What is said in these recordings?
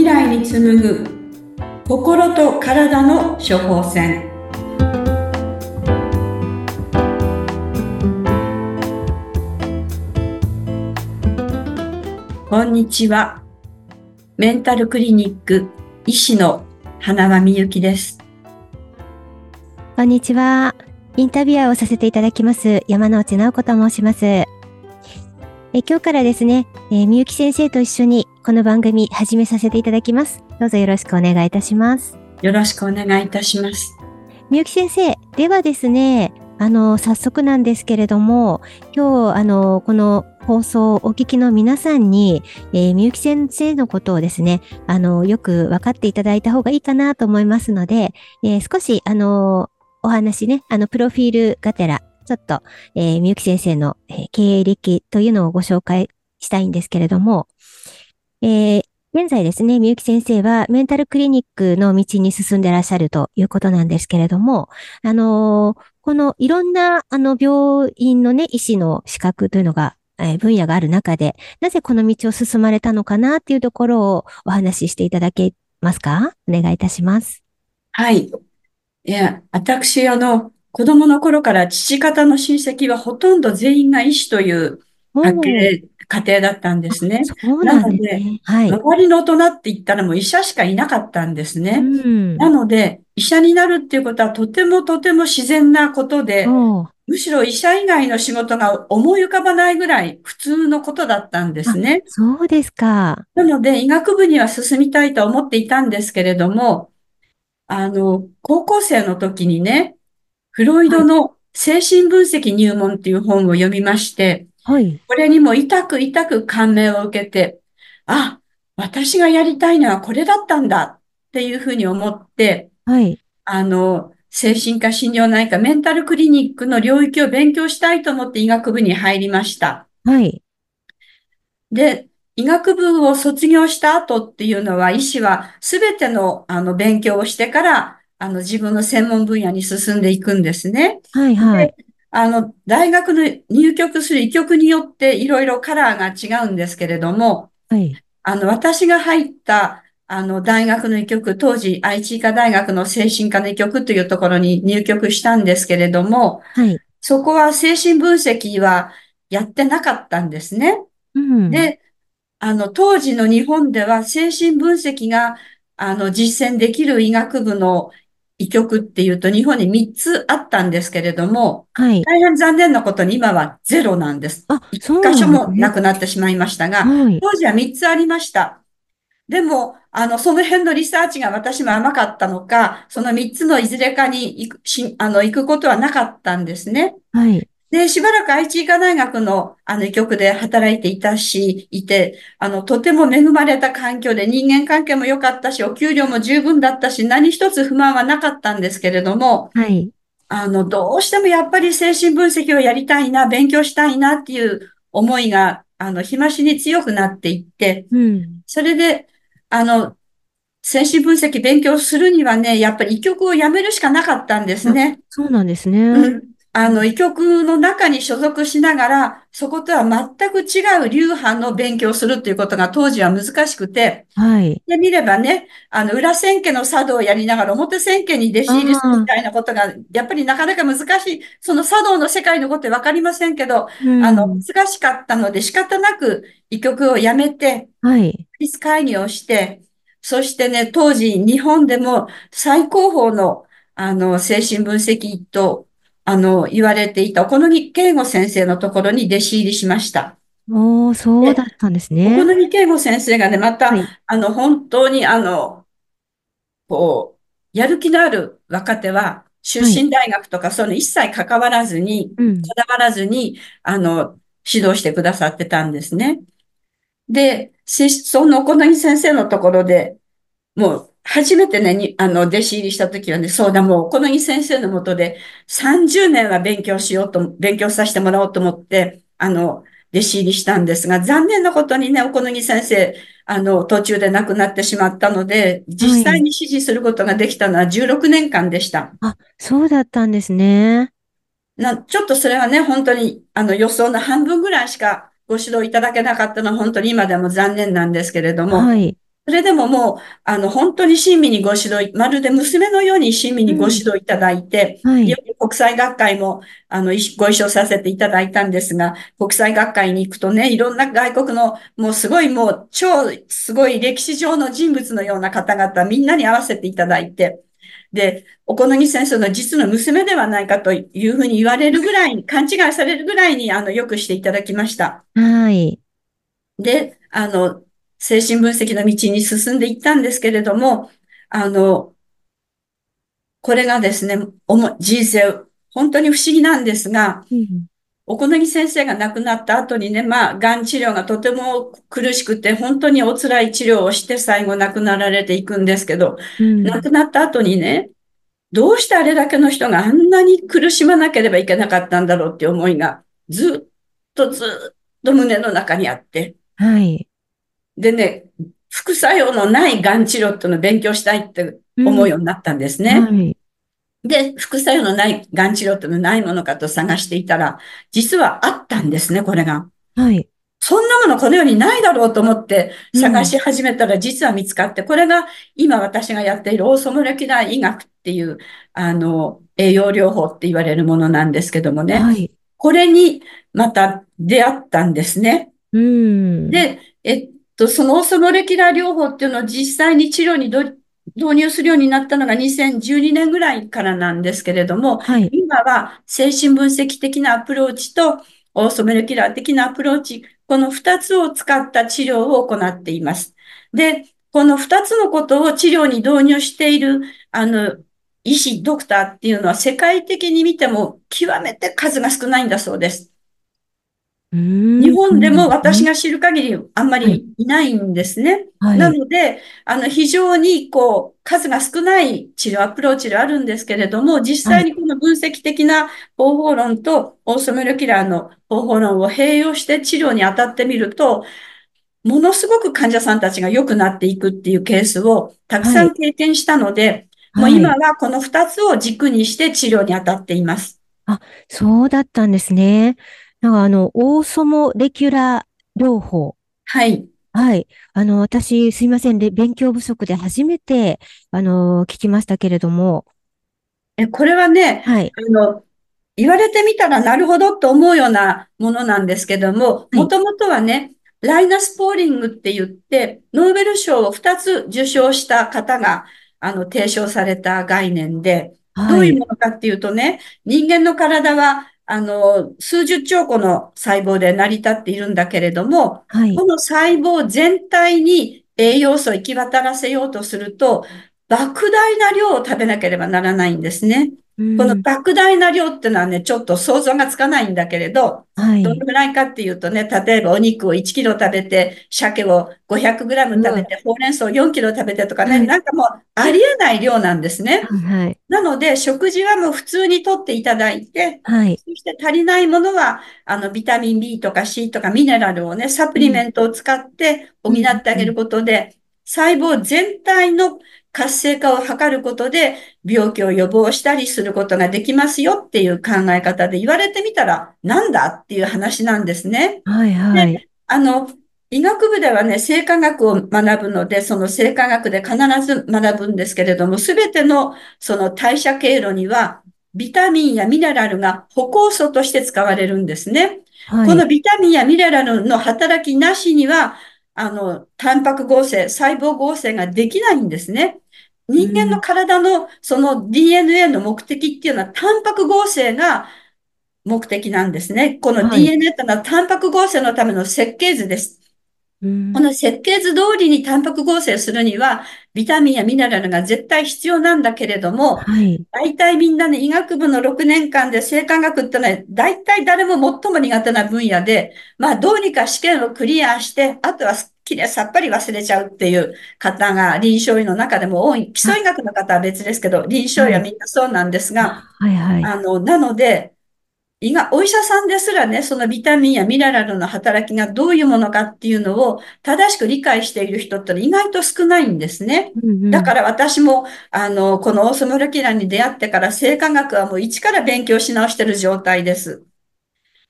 未来に紡ぐ心と体の処方箋。こんにちは。メンタルクリニック医師の花輪美幸です。こんにちは。インタビュアーをさせていただきます山内直子と申します。え今日からですね、えー、みゆき先生と一緒にこの番組始めさせていただきます。どうぞよろしくお願いいたします。よろしくお願いいたします。みゆき先生、ではですね、あの、早速なんですけれども、今日、あの、この放送をお聞きの皆さんに、えー、みゆき先生のことをですね、あの、よく分かっていただいた方がいいかなと思いますので、えー、少し、あの、お話ね、あの、プロフィールがてら、ちょっと、えー、みゆき先生の、えー、経歴というのをご紹介したいんですけれども、えー、現在ですね、みゆき先生はメンタルクリニックの道に進んでいらっしゃるということなんですけれども、あのー、このいろんな、あの、病院のね、医師の資格というのが、えー、分野がある中で、なぜこの道を進まれたのかなっていうところをお話ししていただけますか？お願いいたします。はい。いや、私、あの、子供の頃から父方の親戚はほとんど全員が医師という家系家庭だったんですね。そうなんですね。はい。周りの大人って言ったらもう医者しかいなかったんですね。うん、なので、医者になるっていうことはとてもとても自然なことで、むしろ医者以外の仕事が思い浮かばないぐらい普通のことだったんですね。そうですか。なので、医学部には進みたいと思っていたんですけれども、あの、高校生の時にね、フロイドの精神分析入門っていう本を読みまして、はい。これにも痛く痛く感銘を受けて、あ、私がやりたいのはこれだったんだっていうふうに思って、はい。あの、精神科診療内科メンタルクリニックの領域を勉強したいと思って医学部に入りました。はい。で、医学部を卒業した後っていうのは、医師はすべてのあの勉強をしてから、あの自分の専門分野に進んでいくんですね。はいはい。あの、大学の入局する医局によっていろいろカラーが違うんですけれども、はい。あの、私が入った、あの、大学の医局、当時、愛知医科大学の精神科の医局というところに入局したんですけれども、はい。そこは精神分析はやってなかったんですね。うん。で、あの、当時の日本では精神分析が、あの、実践できる医学部の医局っていうと日本に3つあったんですけれども、はい、大変残念なことに今はゼロなんです。あ、そう1箇所もなくなってしまいましたが、はい、当時は3つありました。でも、あの、その辺のリサーチが私も甘かったのか、その3つのいずれかに行く、しあの、行くことはなかったんですね。はい。で、しばらく愛知医科大学の、あの、医局で働いていたし、いて、あの、とても恵まれた環境で人間関係も良かったし、お給料も十分だったし、何一つ不満はなかったんですけれども、はい。あの、どうしてもやっぱり精神分析をやりたいな、勉強したいなっていう思いが、あの、日増しに強くなっていって、うん。それで、あの、精神分析勉強するにはね、やっぱり医局を辞めるしかなかったんですね。そうなんですね。うんあの、医局の中に所属しながら、そことは全く違う流派の勉強をするということが当時は難しくて、はい。で見ればね、あの、裏千家の茶道をやりながら表千家に弟子入りするみたいなことが、やっぱりなかなか難しい。その茶道の世界のことわかりませんけど、うん、あの、難しかったので仕方なく医局を辞めて、はい。リス会議をして、そしてね、当時日本でも最高峰のあの、精神分析とあの、言われていた小野圭吾先生のところに弟子入りしました。おー、そうだったんですね。小野圭吾先生がね、また、はい、あの、本当にあの、こう、やる気のある若手は、出身大学とか、その一切関わらずに、こだわらずに、あの、指導してくださってたんですね。で、その小野先生のところで、もう初めてね、に、あの、弟子入りした時はね、そうだ、もう、この井先生のもとで30年は勉強しようと、勉強させてもらおうと思って、あの、弟子入りしたんですが、残念なことにね、おこのぎ先生、あの、途中で亡くなってしまったので、実際に指示することができたのは16年間でした。はい、あ、そうだったんですね。な、ちょっとそれはね、本当に、あの、予想の半分ぐらいしかご指導いただけなかったのは、本当に今でも残念なんですけれども、はい。それでももう、あの、本当に親身にご指導、まるで娘のように親身にご指導いただいて、はい。よく国際学会も、あの、ご一緒させていただいたんですが、国際学会に行くとね、いろんな外国の、もうすごいもう、超すごい歴史上の人物のような方々、みんなに合わせていただいて、で、小此木先生の実の娘ではないかというふうに言われるぐらい、勘違いされるぐらいに、あの、よくしていただきました。はい。で、あの、精神分析の道に進んでいったんですけれども、あの、これがですね、人生、本当に不思議なんですが、うん、お好み先生が亡くなった後にね、まあ、癌治療がとても苦しくて、本当にお辛い治療をして最後亡くなられていくんですけど、うん、亡くなった後にね、どうしてあれだけの人があんなに苦しまなければいけなかったんだろうっていう思いが、ずっとずっと胸の中にあって。はい。でね、副作用のない癌治療っていうのを勉強したいって思うようになったんですね。うん、はい。で、副作用のない癌治療っていうのはないものかと探していたら、実はあったんですね、これが。はい。そんなものこの世にないだろうと思って探し始めたら実は見つかって、これが今私がやっているオーソモレキュラー医学っていう、あの、栄養療法って言われるものなんですけどもね。はい。これにまた出会ったんですね。うん。で、えっと、そのオーソモレキュラー療法っていうのを実際に治療に導入するようになったのが2012年ぐらいからなんですけれども、はい、今は精神分析的なアプローチとオーソモレキュラー的なアプローチ、この二つを使った治療を行っています。で、この二つのことを治療に導入している、あの、医師、ドクターっていうのは世界的に見ても極めて数が少ないんだそうです。日本でも私が知る限りあんまりいないんですね。はい、なので、あの、非常にこう、数が少ない治療、アプローチがあるんですけれども、実際にこの分析的な方法論とオーソメルキラーの方法論を併用して治療に当たってみると、ものすごく患者さんたちが良くなっていくっていうケースをたくさん経験したので、はい、もう今はこの二つを軸にして治療に当たっています。あ、そうだったんですね。なんかあの、オーソモレキュラー療法。はい。はい。あの、私、すいません、勉強不足で初めて、あの、聞きましたけれども。え、これはね、はい。あの、言われてみたらなるほどと思うようなものなんですけども、もともとはね、ライナス・ポーリングって言って、ノーベル賞を2つ受賞した方が、あの、提唱された概念で、どういうものかっていうとね、人間の体はあの、数十兆個の細胞で成り立っているんだけれども、はい、この細胞全体に栄養素を行き渡らせようとすると、莫大な量を食べなければならないんですね。この莫大な量ってのはね、ちょっと想像がつかないんだけれど、はい、どのぐらいかっていうとね、例えばお肉を1キロ食べて、鮭を500グラム食べて、ほうれん草を4キロ食べてとかね、はい、なんかもうありえない量なんですね。はい、なので、食事はもう普通にとっていただいて、はい、そして足りないものは、あの、ビタミン B とか C とかミネラルをね、サプリメントを使って補ってあげることで、細胞全体の活性化を図ることで病気を予防したりすることができますよっていう考え方で言われてみたらなんだっていう話なんですね。はいはい。あの、医学部ではね、生化学を学ぶので、その生化学で必ず学ぶんですけれども、すべてのその代謝経路には、ビタミンやミネラルが歩行素として使われるんですね。はい、このビタミンやミネラルの働きなしには、あの、タンパク合成、細胞合成ができないんですね。人間の体のその DNA の目的っていうのは、タンパク合成が目的なんですね。この DNA っていうのはタンパク合成のための設計図です。この設計図通りにタンパク合成するには、ビタミンやミネラルが絶対必要なんだけれども、はい、大体みんなね、医学部の6年間で生化学ってのは、大体誰も最も苦手な分野で、まあどうにか試験をクリアして、あとはきれいさっぱり忘れちゃうっていう方が臨床医の中でも多い。基礎医学の方は別ですけど、臨床医はみんなそうなんですが、はいはい、あの、なので、胃が、お医者さんですらね、そのビタミンやミネラルの働きがどういうものかっていうのを正しく理解している人って意外と少ないんですね。うんうん、だから私も、あの、このオーソモレキュラに出会ってから生化学はもう一から勉強し直してる状態です。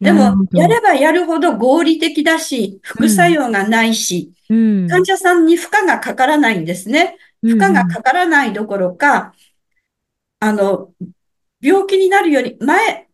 でも、やればやるほど合理的だし、副作用がないし、うん。患者さんに負荷がかからないんですね。負荷がかからないどころか、あの、病気になるより前、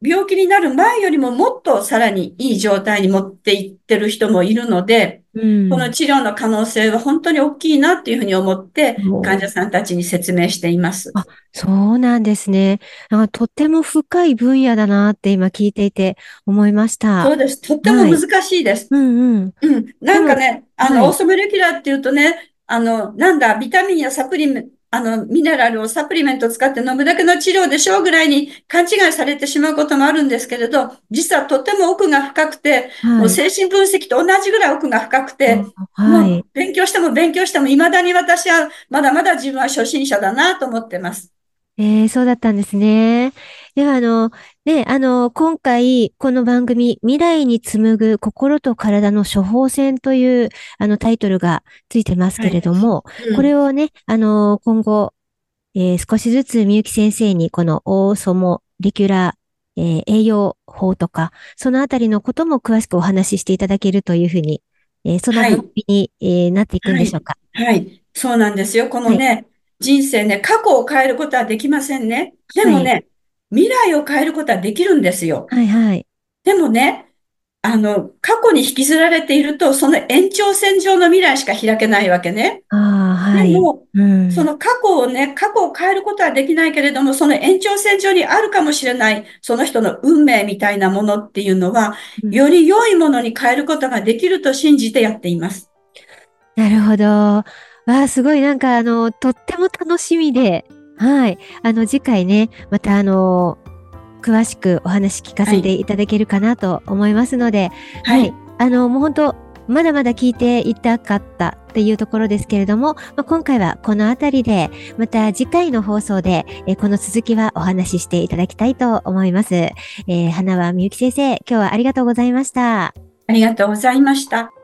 病気になる前よりももっとさらにいい状態に持っていってる人もいるので、うん、この治療の可能性は本当に大きいなっていうふうに思ってお、患者さんたちに説明しています。あそうなんですね。なんかとっても深い分野だなって今聞いていて思いました。そうです。とっても難しいです。うんうん。うん。なんかね、あの、はいオーソモレキュラーっていうとね、あの、なんだ、ビタミンやサプリメンあの、ミネラルをサプリメントを使って飲むだけの治療でしょうぐらいに勘違いされてしまうこともあるんですけれど、実はとっても奥が深くて、もう精神分析と同じぐらい奥が深くて、はい。もう勉強しても勉強しても未だに私はまだまだ自分は初心者だなと思ってます。えー、そうだったんですね。では、あの、ね、あの、今回、この番組、未来に紡ぐ心と体の処方箋という、あの、タイトルがついてますけれども、うんこれをね、あの、今後、えー少しずつみゆき先生に、このオーソモリキュラー、えー栄養法とか、そのあたりのことも詳しくお話ししていただけるというふうに、えーそのはい番組に、えーなっていくんでしょうか？はい。そうなんですよ。このね、人生ね、過去を変えることはできませんね。でもね、未来を変えることはできるんですよ。はい、はい。でもね、あの、過去に引きずられていると、その延長線上の未来しか開けないわけね。ああ、はい。でも、うん。その過去をね、過去を変えることはできないけれども、その延長線上にあるかもしれない、その人の運命みたいなものっていうのは、うんより良いものに変えることができると信じてやっています。なるほど。わあ、すごいなんかあの、とっても楽しみで、はい。あの、次回ね、またあの、詳しくお話聞かせていただけるかなと思いますので、はい。あの、もう本当、まだまだ聞いていたかったっていうところですけれども、まあ、今回はこのあたりで、また次回の放送で、えーこの続きはお話ししていただきたいと思います。えー花輪みゆき先生、今日はありがとうございました。ありがとうございました。